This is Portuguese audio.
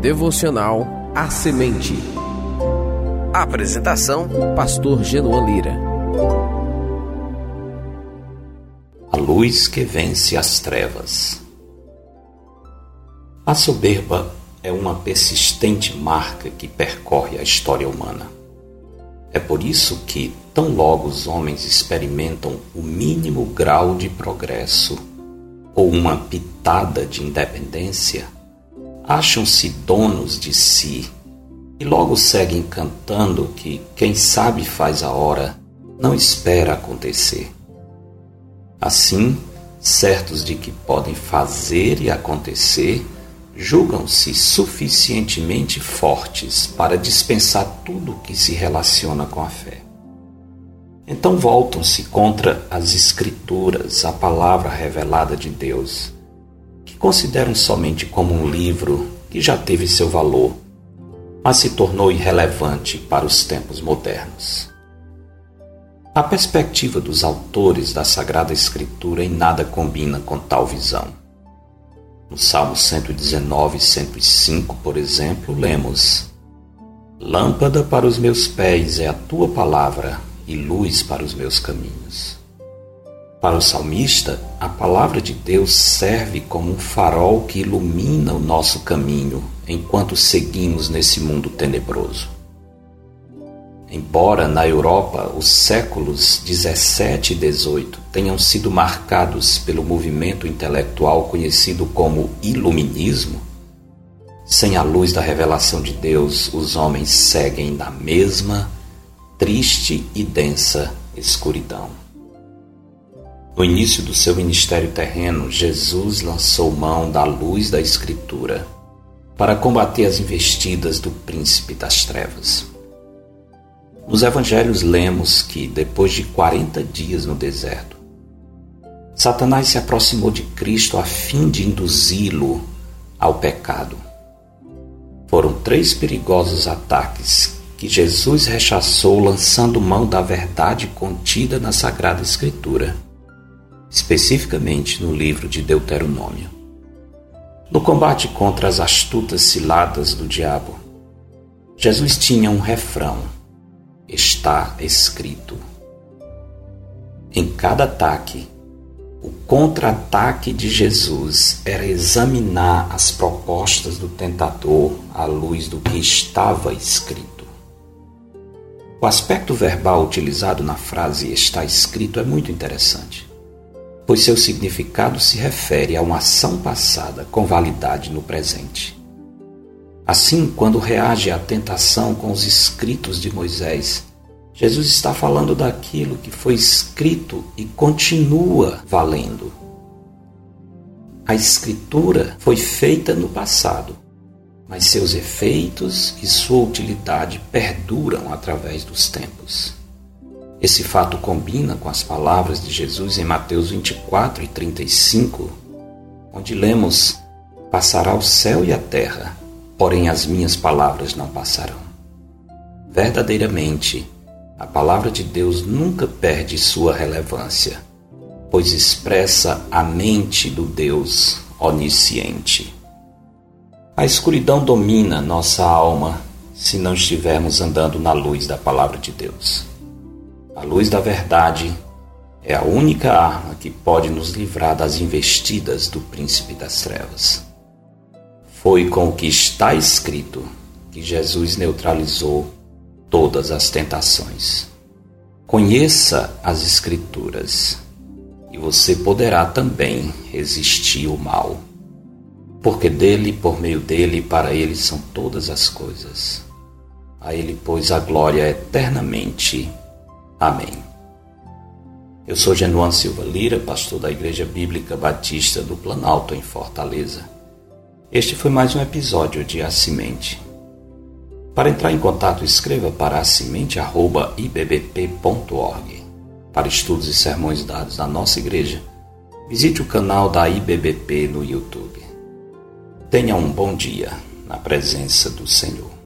Devocional A Semente. Apresentação: Pastor Genoan Lira. A luz que vence as trevas. A soberba é uma persistente marca que percorre a história humana. É por isso que, tão logo os homens experimentam o mínimo grau de progresso ou uma pitada de independência, acham-se donos de si e logo seguem cantando que quem sabe faz a hora, não espera acontecer. Assim, certos de que podem fazer e acontecer, julgam-se suficientemente fortes para dispensar tudo que se relaciona com a fé. Então voltam-se contra as Escrituras, a palavra revelada de Deus, que consideram somente como um livro que já teve seu valor, mas se tornou irrelevante para os tempos modernos. A perspectiva dos autores da Sagrada Escritura em nada combina com tal visão. No Salmo 119, 105, por exemplo, lemos: Lâmpada para os meus pés é a tua palavra e luz para os meus caminhos. Para o salmista, a palavra de Deus serve como um farol que ilumina o nosso caminho enquanto seguimos nesse mundo tenebroso. Embora na Europa os séculos 17 e 18 tenham sido marcados pelo movimento intelectual conhecido como Iluminismo, sem a luz da revelação de Deus, os homens seguem na mesma triste e densa escuridão. No início do seu ministério terreno, Jesus lançou mão da luz da Escritura para combater as investidas do príncipe das trevas. Nos evangelhos lemos que, depois de 40 dias no deserto, Satanás se aproximou de Cristo a fim de induzi-lo ao pecado. Foram três perigosos ataques que Jesus rechaçou lançando mão da verdade contida na Sagrada Escritura, especificamente no livro de Deuteronômio. No combate contra as astutas ciladas do diabo, Jesus tinha um refrão está escrito. Em cada ataque, o contra-ataque de Jesus era examinar as propostas do tentador à luz do que estava escrito. O aspecto verbal utilizado na frase está escrito é muito interessante, pois seu significado se refere a uma ação passada com validade no presente. Assim, quando reage à tentação com os escritos de Moisés, Jesus está falando daquilo que foi escrito e continua valendo. A escritura foi feita no passado, mas seus efeitos e sua utilidade perduram através dos tempos. Esse fato combina com as palavras de Jesus em Mateus 24 e 35, onde lemos: Passará o céu e a terra, porém as minhas palavras não passarão. Verdadeiramente, a palavra de Deus nunca perde sua relevância, pois expressa a mente do Deus onisciente. A escuridão domina nossa alma se não estivermos andando na luz da palavra de Deus. A luz da verdade é a única arma que pode nos livrar das investidas do príncipe das trevas. Foi com o que está escrito que Jesus neutralizou todas as tentações. Conheça as Escrituras e você poderá também resistir o mal, porque dele, por meio dele e para ele são todas as coisas. A ele, pois, a glória eternamente. Amém. Eu sou Genuan Silva Lira, pastor da Igreja Bíblica Batista do Planalto, em Fortaleza. Este foi mais um episódio de A Semente. Para entrar em contato, escreva para acimente.ibbp.org. Para estudos e sermões dados na nossa igreja, visite o canal da IBBP no YouTube. Tenha um bom dia na presença do Senhor.